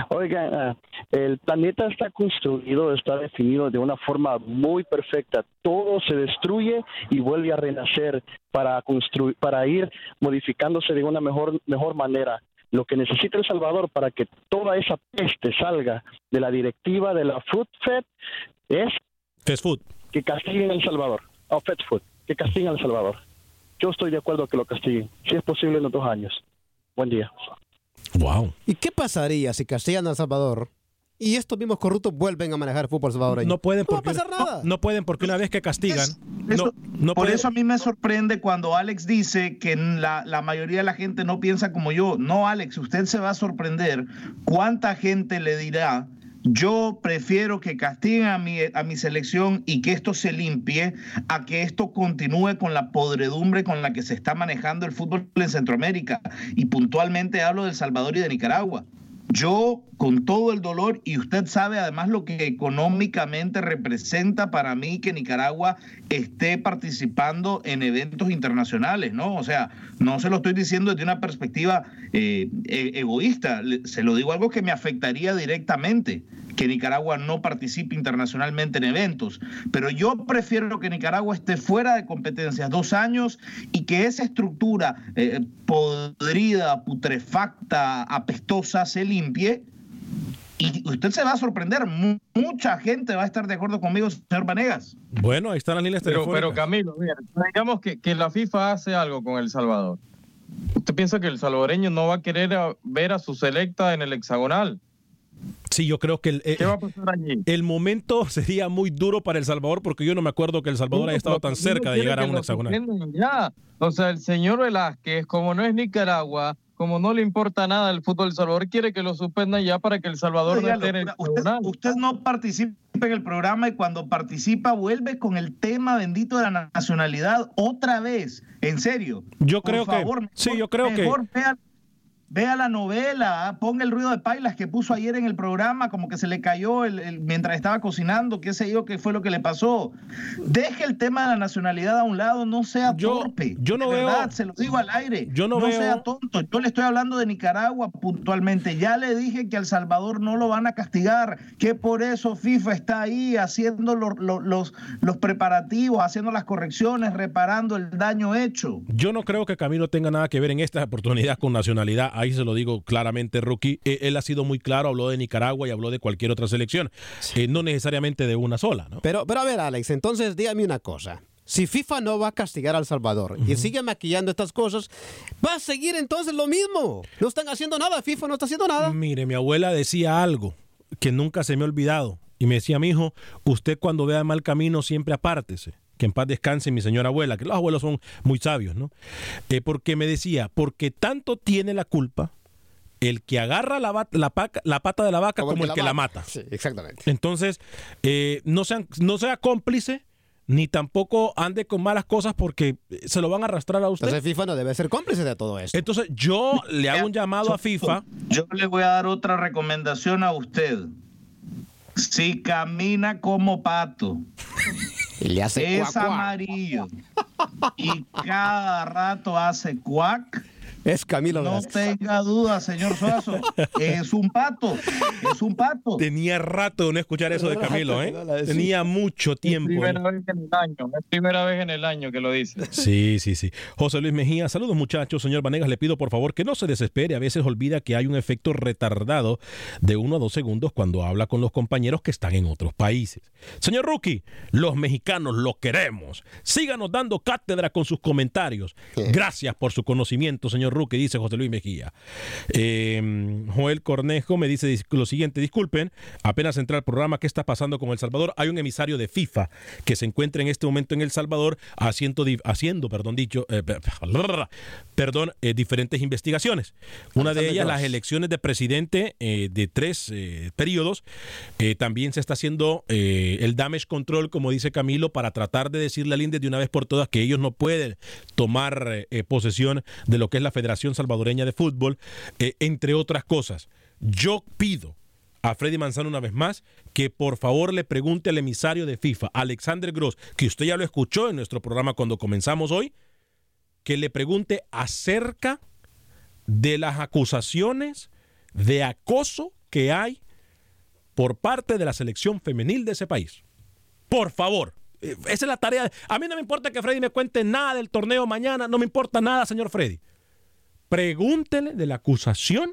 Oigan, el planeta está construido, está definido de una forma muy perfecta. Todo se destruye y vuelve a renacer para construir, para ir modificándose de una mejor mejor manera. Lo que necesita El Salvador para que toda esa peste salga de la directiva de la Food Fed es Fast food. que castiguen El Salvador. Oh, Fed Food, que castiguen a El Salvador. Yo estoy de acuerdo que lo castiguen, si es posible en los dos años. Buen día. Wow. ¿Y qué pasaría si castigan a El Salvador y estos mismos corruptos vuelven a manejar el fútbol salvadoreño? No pueden no va a porque pasar nada. No, no pueden porque una vez que castigan, Eso- no, no por pueden- eso a mí me sorprende cuando Alex dice que la, la mayoría de la gente no piensa como yo. No, Alex, usted se va a sorprender cuánta gente le dirá, yo prefiero que castiguen a mi, a mi selección y que esto se limpie, a que esto continúe con la podredumbre con la que se está manejando el fútbol en Centroamérica. Y puntualmente hablo de El Salvador y de Nicaragua. Yo, con todo el dolor, y usted sabe además lo que económicamente representa para mí que Nicaragua esté participando en eventos internacionales, ¿no? O sea, no se lo estoy diciendo desde una perspectiva eh, e- egoísta, se lo digo algo que me afectaría directamente, que Nicaragua no participe internacionalmente en eventos. Pero yo prefiero que Nicaragua esté fuera de competencias dos años y que esa estructura eh, podrida, putrefacta, apestosa se limpie. Y usted se va a sorprender, mu- mucha gente va a estar de acuerdo conmigo, señor Vanegas. Bueno, ahí están las líneas Pero, telefónicas. pero Camilo, mira, digamos que, que la FIFA hace algo con El Salvador. ¿Usted piensa que el salvadoreño no va a querer a- ver a su selecta en el hexagonal? Sí, yo creo que el, eh, ¿Qué va a pasar allí? el momento sería muy duro para El Salvador porque yo no me acuerdo que El Salvador haya estado tan cerca de llegar a un hexagonal. Ya, o sea, el señor Velázquez, como no es Nicaragua, como no le importa nada el fútbol del Salvador, quiere que lo suspendan ya para que El Salvador no el usted, usted no participa en el programa y cuando participa vuelve con el tema bendito de la nacionalidad otra vez. En serio. Yo Por creo favor, que sí, yo creo que Mejor vea, vea la novela, ponga el ruido de pailas que puso ayer en el programa, como que se le cayó el, el- mientras estaba cocinando, qué sé yo, qué fue lo que le pasó. Deje el tema de la nacionalidad a un lado, no sea torpe. yo no de veo- verdad, se lo digo al aire. Yo no veo- sea tonto. Yo le estoy hablando de Nicaragua puntualmente. Ya le dije que a El Salvador no lo van a castigar, que por eso FIFA está ahí haciendo los, los, los, los preparativos, haciendo las correcciones, reparando el daño hecho. Yo no creo que Camilo tenga nada que ver en esta oportunidad con nacionalidad. Ahí se lo digo claramente, Rookie. Eh, Él ha sido muy claro, habló de Nicaragua y habló de cualquier otra selección. Eh, no necesariamente de una sola, ¿no? Pero, pero a ver, Alex, entonces dígame una cosa. Si FIFA no va a castigar a El Salvador y sigue maquillando estas cosas, va a seguir entonces lo mismo. No están haciendo nada, FIFA no está haciendo nada. Mire, mi abuela decía algo que nunca se me ha olvidado. Y me decía, mi hijo, usted cuando vea mal camino siempre apártese. Que en paz descanse mi señora abuela, que los abuelos son muy sabios, ¿no? Eh, porque me decía, porque tanto tiene la culpa el que agarra la, va- la, paca- la pata de la vaca como, el que la mata. Sí, exactamente. Entonces, eh, no, sean, no sea cómplice, ni tampoco ande con malas cosas porque se lo van a arrastrar a usted. Entonces FIFA no debe ser cómplice de todo esto. Entonces, yo le hago un llamado a FIFA. Yo le voy a dar otra recomendación a usted. Si camina como pato, Y le hace es cuac, cuac. amarillo y cada rato hace cuac, Es Camilo no Velázquez. tenga duda, señor Suazo, es un pato, es un pato. Tenía rato de no escuchar eso de Camilo, ¿eh? Tenía mucho Es tiempo. primera vez en el año, es primera vez en el año que lo dice. Sí, sí, sí. José Luis Mejía, saludos muchachos. Señor Vanegas, le pido por favor que no se desespere. A veces olvida que hay un efecto retardado de uno a dos segundos cuando habla con los compañeros que están en otros países. Señor Rookie, los mexicanos lo queremos. Síganos dando cátedra con sus comentarios. Gracias por su conocimiento, señor Rookie, dice José Luis Mejía. Eh, Joel Cornejo me dice lo siguiente, disculpen, apenas entra al programa, ¿qué está pasando con El Salvador? Hay un emisario de FIFA que se encuentra en este momento en El Salvador haciendo, haciendo perdón, dicho, eh, pe- perdón, eh, diferentes investigaciones. Una de ellas, las elecciones de presidente eh, de tres periodos. También se está haciendo el damage control, como dice Camilo, para tratar de decirle al INDE de una vez por todas que ellos no pueden tomar posesión de lo que es la Federación Salvadoreña de Fútbol, eh, entre otras cosas. Yo pido a Freddy Manzano una vez más que por favor le pregunte al emisario de FIFA, Alexander Gross, que usted ya lo escuchó en nuestro programa cuando comenzamos hoy, que le pregunte acerca de las acusaciones de acoso que hay por parte de la selección femenil de ese país. Por favor. Eh, Esa es la tarea. A mí no me importa que Freddy me cuente nada del torneo mañana. No me importa nada, señor Freddy. Pregúntele de la acusación.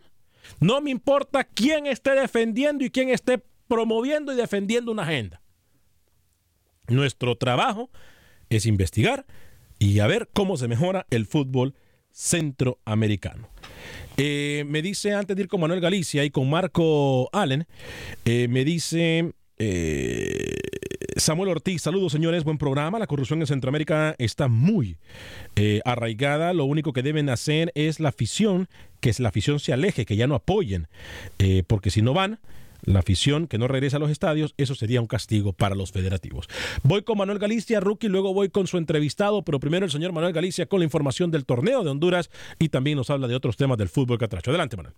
No me importa quién esté defendiendo y quién esté promoviendo y defendiendo una agenda. Nuestro trabajo es investigar y a ver cómo se mejora el fútbol centroamericano. Eh, me dice antes de ir con Manuel Galicia y con Marco Allen, eh, me dice eh, Samuel Ortiz, saludos señores, buen programa. La corrupción en Centroamérica está muy eh, arraigada. Lo único que deben hacer es la afición, que la afición se aleje, que ya no apoyen, eh, porque si no van, la afición que no regresa a los estadios, eso sería un castigo para los federativos. Voy con Manuel Galicia, rookie, luego voy con su entrevistado, pero primero el señor Manuel Galicia con la información del torneo de Honduras y también nos habla de otros temas del fútbol catracho. Adelante, Manuel.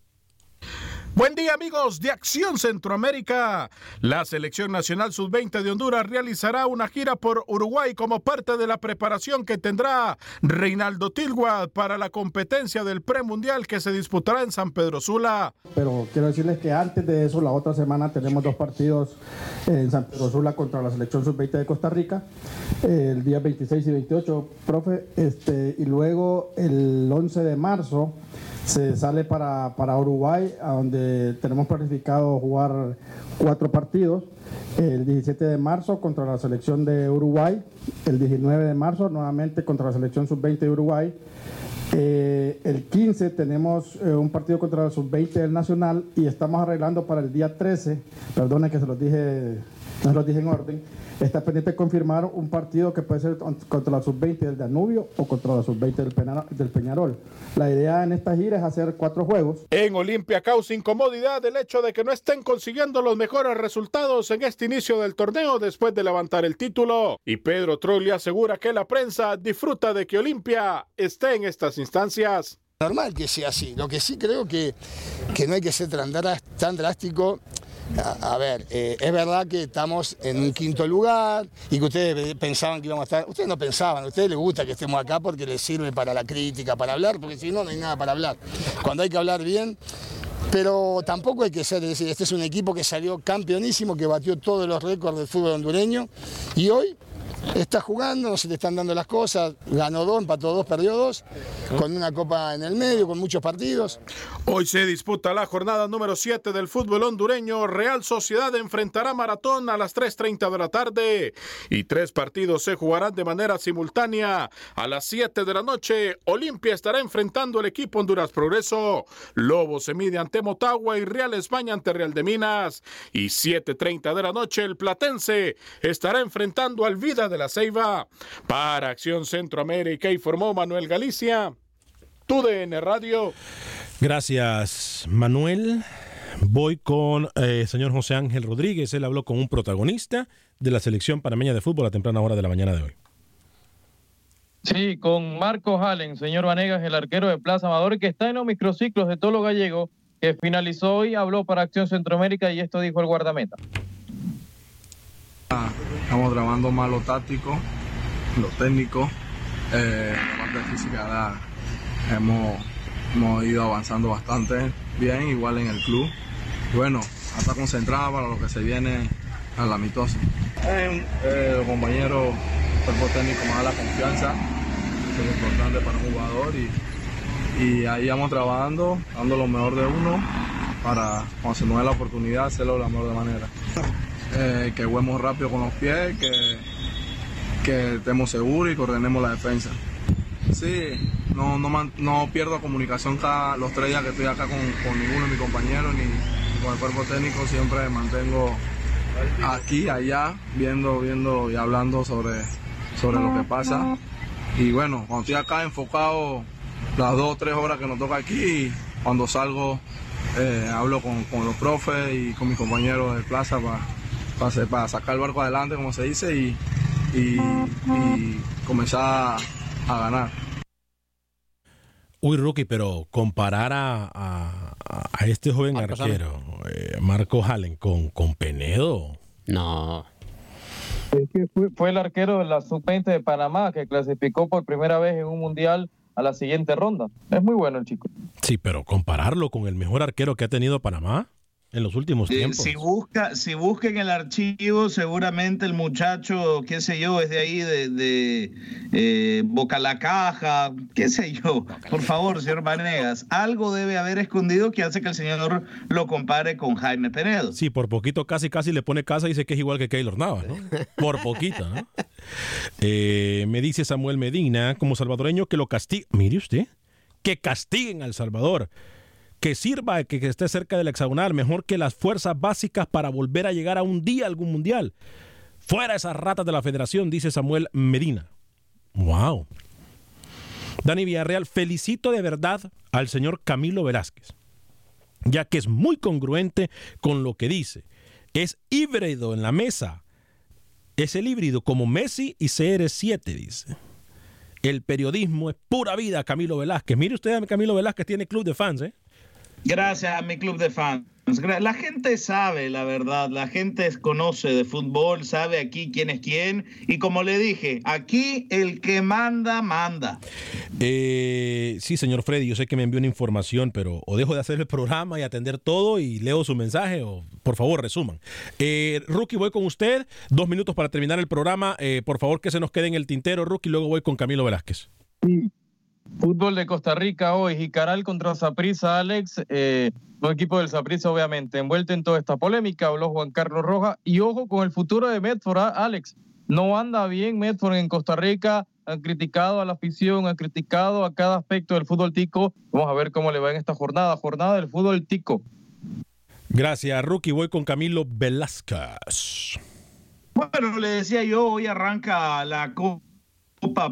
Buen día amigos de Acción Centroamérica. La selección nacional sub-20 de Honduras realizará una gira por Uruguay como parte de la preparación que tendrá Reinaldo Tilguad para la competencia del premundial que se disputará en San Pedro Sula. Pero quiero decirles que antes de eso, la otra semana tenemos dos partidos en San Pedro Sula contra la selección sub-20 de Costa Rica, el día 26 y 28, profe, este, y luego el 11 de marzo se sale para, para Uruguay, a donde tenemos planificado jugar cuatro partidos. El 17 de marzo contra la selección de Uruguay, el 19 de marzo nuevamente contra la selección sub-20 de Uruguay, Eh, el 15 tenemos eh, un partido contra la sub-20 del Nacional y estamos arreglando para el día 13, perdone que se los dije, no los dije en orden, está pendiente de confirmar un partido que puede ser contra la sub-20 del Danubio o contra la sub-20 del, Peñarol. La idea en esta gira es hacer cuatro juegos. En Olimpia causa incomodidad el hecho de que no estén consiguiendo los mejores resultados en este inicio del torneo después de levantar el título. Y Pedro Trulli asegura que la prensa disfruta de que Olimpia esté en estas instancias. Normal que sea así. Lo que sí creo que, que no hay que ser tan drástico. A, ver, eh, es verdad que estamos en un quinto lugar y que ustedes pensaban que íbamos a estar. Ustedes no pensaban, a ustedes les gusta que estemos acá porque les sirve para la crítica, para hablar, porque si no, no hay nada para hablar. Cuando hay que hablar bien. Pero tampoco hay que ser, es decir, este es un equipo que salió campeonísimo, que batió todos los récords del fútbol hondureño y hoy está jugando, se le están dando las cosas, ganó dos, empató dos, perdió dos, con una copa en el medio, con muchos partidos. Hoy se disputa la jornada número 7 del fútbol hondureño. Real Sociedad enfrentará Maratón a las 3.30 de la tarde y tres partidos se jugarán de manera simultánea. A las 7 de la noche, Olimpia estará enfrentando al equipo Honduras Progreso. Lobo se mide ante Motagua y Real España ante Real de Minas. Y 7.30 de la noche, el Platense estará enfrentando al Vida de la Ceiba. Para Acción Centroamérica informó Manuel Galicia. TUDN Radio. Gracias, Manuel. Voy con el señor José Ángel Rodríguez. Él habló con un protagonista de la selección panameña de fútbol a temprana hora de la mañana de hoy. Sí, con Marco Hallen, señor Vanegas, el arquero de Plaza Amador, que está en los microciclos de Tolo Gallego, que finalizó hoy, habló para Acción Centroamérica y esto dijo el guardameta. Estamos trabajando más lo táctico, lo técnico, eh, la parte física la hemos, hemos ido avanzando bastante bien, igual en el club. Bueno, hasta concentrada para lo que se viene a la mitosa. Eh, eh, los compañeros, cuerpo técnico me da la confianza, que es importante para un jugador y, ahí vamos trabajando, dando lo mejor de uno para cuando se nos dé la oportunidad hacerlo de la mejor manera. Eh, que juguemos rápido con los pies, que, que estemos seguros y que ordenemos la defensa. Sí, no, no, no pierdo comunicación cada, los tres días que estoy acá con, con ninguno de mis compañeros ni, con el cuerpo técnico, siempre mantengo aquí, allá, viendo, viendo y hablando sobre, sobre lo que pasa. Y bueno, cuando estoy acá enfocado las dos o tres horas que nos toca aquí, cuando salgo eh, hablo con, con los profes y con mis compañeros de plaza para para, sacar el barco adelante, como se dice, y, y- y comenzar a ganar. Uy, Rookie, pero comparar a, a- a este joven Marcos arquero, eh, Marco Hallen, con, con Penedo. No. Es que fue, fue el arquero de la sub-20 de Panamá que clasificó por primera vez en un mundial a la siguiente ronda. Es muy bueno el chico. Sí, pero compararlo con el mejor arquero que ha tenido Panamá en los últimos tiempos. Si busca, si busca en el archivo, seguramente el muchacho, qué sé yo, es de ahí de, de eh, Boca la Caja, qué sé yo. Por favor, señor Vanegas, algo debe haber escondido que hace que el señor lo compare con Jaime Penedo. Sí, por poquito casi casi le pone casa y dice que es igual que Keylor Navas, ¿no? Por poquito, ¿no? Eh, me dice Samuel Medina, como salvadoreño, que lo castigue. Mire usted, que castiguen al Salvador. Que sirva que, que esté cerca del hexagonal, mejor que las fuerzas básicas para volver a llegar a un día a algún mundial. Fuera esas ratas de la federación, dice Samuel Medina. Wow. Dani Villarreal, felicito de verdad al señor Camilo Velázquez, ya que es muy congruente con lo que dice. Es híbrido en la mesa. Es el híbrido como Messi y CR7, dice. El periodismo es pura vida, Camilo Velázquez. Mire usted, Camilo Velázquez tiene club de fans, ¿eh? Gracias a mi club de fans. La gente sabe, la verdad, la gente conoce de fútbol, sabe aquí quién es quién. Y como le dije, aquí el que manda, manda. Eh, sí, señor Freddy, yo sé que me envió una información, pero o dejo de hacer el programa y atender todo y leo su mensaje, o por favor, resuman. Eh, Rookie, voy con usted. Dos minutos para terminar el programa. Eh, por favor, que se nos quede en el tintero, Rookie, luego voy con Camilo Velázquez. Fútbol de Costa Rica hoy, Jicaral contra Saprissa, Alex, eh, un equipo del Saprissa obviamente envuelto en toda esta polémica, habló Juan Carlos Rojas, y ojo con el futuro de Medford, ¿ah, Alex, no anda bien Medford en Costa Rica, han criticado a la afición, han criticado a cada aspecto del fútbol tico. Vamos a ver cómo le va en esta jornada, jornada del fútbol tico. Gracias, Rookie. Voy con Camilo Velázquez. Bueno, le decía yo, hoy arranca la Copa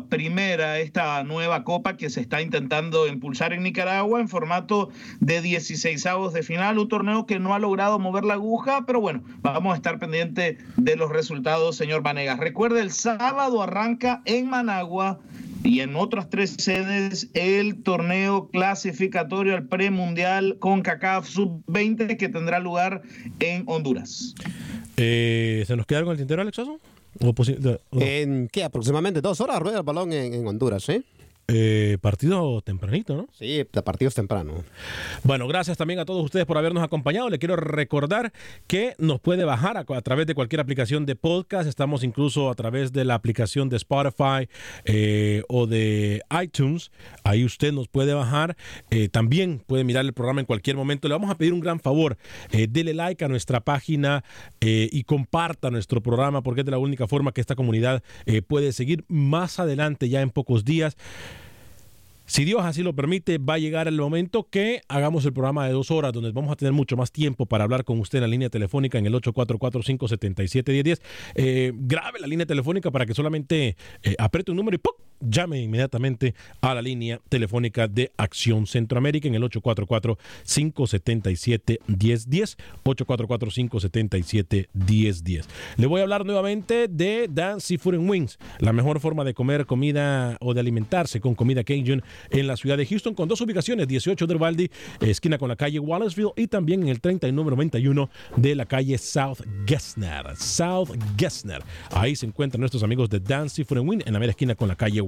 Primera, esta nueva copa que se está intentando impulsar en Nicaragua en formato de 16 avos de final, un torneo que no ha logrado mover la aguja, pero bueno, vamos a estar pendiente de los resultados, señor Vanegas. Recuerde, el sábado arranca en Managua y en otras tres sedes el torneo clasificatorio al premundial con CACAF Sub-20 que tendrá lugar en Honduras. Eh, ¿Se nos queda algo el tintero, Alex Oso? ¿O posi- de- o- ¿En qué? Aproximadamente dos horas rueda el balón en, Honduras, eh, partido tempranito, ¿no? Sí, partidos temprano. Bueno, gracias también a todos ustedes por habernos acompañado. Le quiero recordar que nos puede bajar a, a través de cualquier aplicación de podcast. Estamos incluso a través de la aplicación de Spotify eh, o de iTunes. Ahí usted nos puede bajar. Eh, también puede mirar el programa en cualquier momento. Le vamos a pedir un gran favor. Eh, dele like a nuestra página eh, y comparta nuestro programa porque es de la única forma que esta comunidad eh, puede seguir más adelante, ya en pocos días. Si Dios así lo permite, va a llegar el momento que hagamos el programa de dos horas, donde vamos a tener mucho más tiempo para hablar con usted en la línea telefónica en el 844-577-1010. Eh, grabe la línea telefónica para que solamente eh, apriete un número y ¡pum! Llame inmediatamente a la línea telefónica de Acción Centroamérica en el 844-577-1010. 844-577-1010. Le voy a hablar nuevamente de Dan Seafood and Wings, la mejor forma de comer comida o de alimentarse con comida Cajun en la ciudad de Houston, con dos ubicaciones: 18 del Valdi, esquina con la calle Wallaceville, y también en el 30 y número 91 de la calle South Gessner. South Gessner. Ahí se encuentran nuestros amigos de Dan Seafood and Wings en la mera esquina con la calle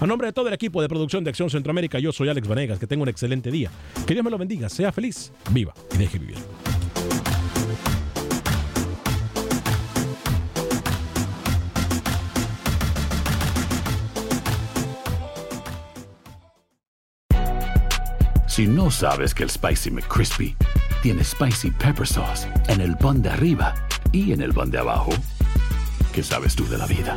A nombre de todo el equipo de producción de Acción Centroamérica, yo soy Alex Vanegas. Que tenga un excelente día. Que Dios me lo bendiga, sea feliz, viva y deje vivir. Si no sabes que el Spicy McCrispy tiene Spicy Pepper Sauce en el pan de arriba y en el pan de abajo, ¿qué sabes tú de la vida?